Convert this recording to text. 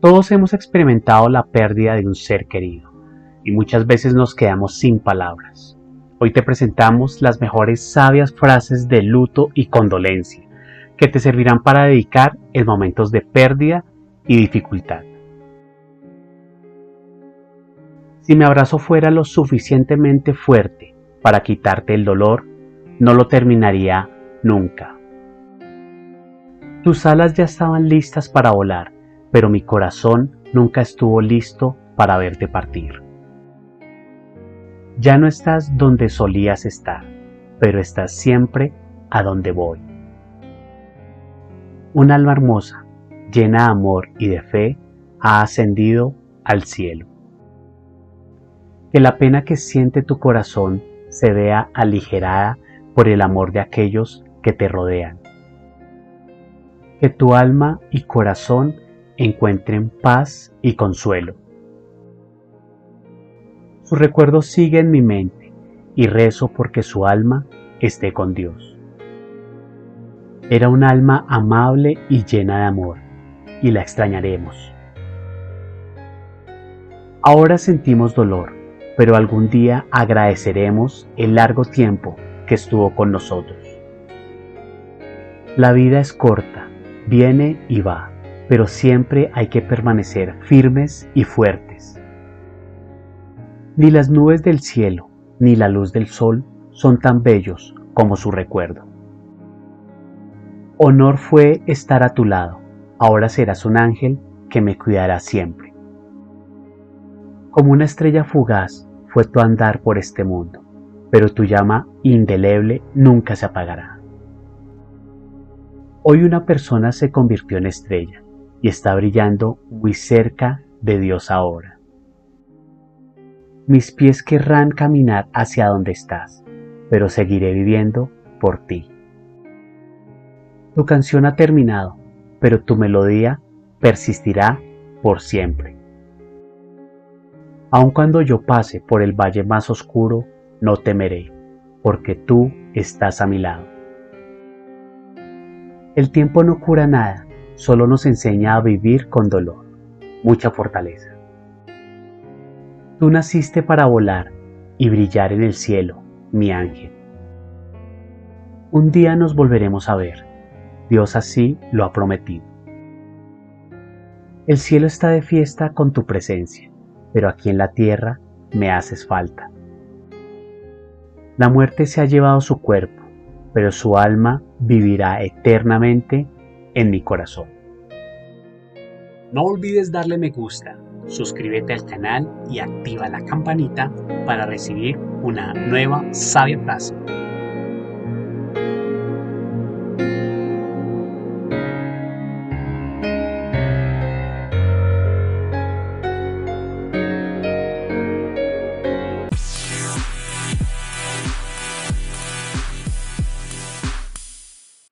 Todos hemos experimentado la pérdida de un ser querido y muchas veces nos quedamos sin palabras. Hoy te presentamos las mejores sabias frases de luto y condolencia que te servirán para dedicar en momentos de pérdida y dificultad. Si mi abrazo fuera lo suficientemente fuerte para quitarte el dolor, no lo terminaría nunca. Tus alas ya estaban listas para volar, pero mi corazón nunca estuvo listo para verte partir. Ya no estás donde solías estar, pero estás siempre a donde voy. Un alma hermosa, llena de amor y de fe, ha ascendido al cielo. Que la pena que siente tu corazón se vea aligerada por el amor de aquellos que te rodean. Que tu alma y corazón encuentren paz y consuelo. Su recuerdo sigue en mi mente y rezo porque su alma esté con Dios. Era un alma amable y llena de amor, y la extrañaremos. Ahora sentimos dolor, pero algún día agradeceremos el largo tiempo que estuvo con nosotros. La vida es corta, viene y va, pero siempre hay que permanecer firmes y fuertes. Ni las nubes del cielo, ni la luz del sol son tan bellos como su recuerdo. Honor fue estar a tu lado, ahora serás un ángel que me cuidará siempre. Como una estrella fugaz fue tu andar por este mundo, pero tu llama indeleble nunca se apagará. Hoy una persona se convirtió en estrella y está brillando muy cerca de Dios ahora. Mis pies querrán caminar hacia donde estás, pero seguiré viviendo por ti. Tu canción ha terminado, pero tu melodía persistirá por siempre. Aun cuando yo pase por el valle más oscuro, no temeré, porque tú estás a mi lado. El tiempo no cura nada, solo nos enseña a vivir con dolor, mucha fortaleza. Tú naciste para volar y brillar en el cielo, mi ángel. Un día nos volveremos a ver, Dios así lo ha prometido. El cielo está de fiesta con tu presencia pero aquí en la tierra me haces falta. La muerte se ha llevado su cuerpo, pero su alma vivirá eternamente en mi corazón. No olvides darle me gusta, suscríbete al canal y activa la campanita para recibir una nueva sabia frase.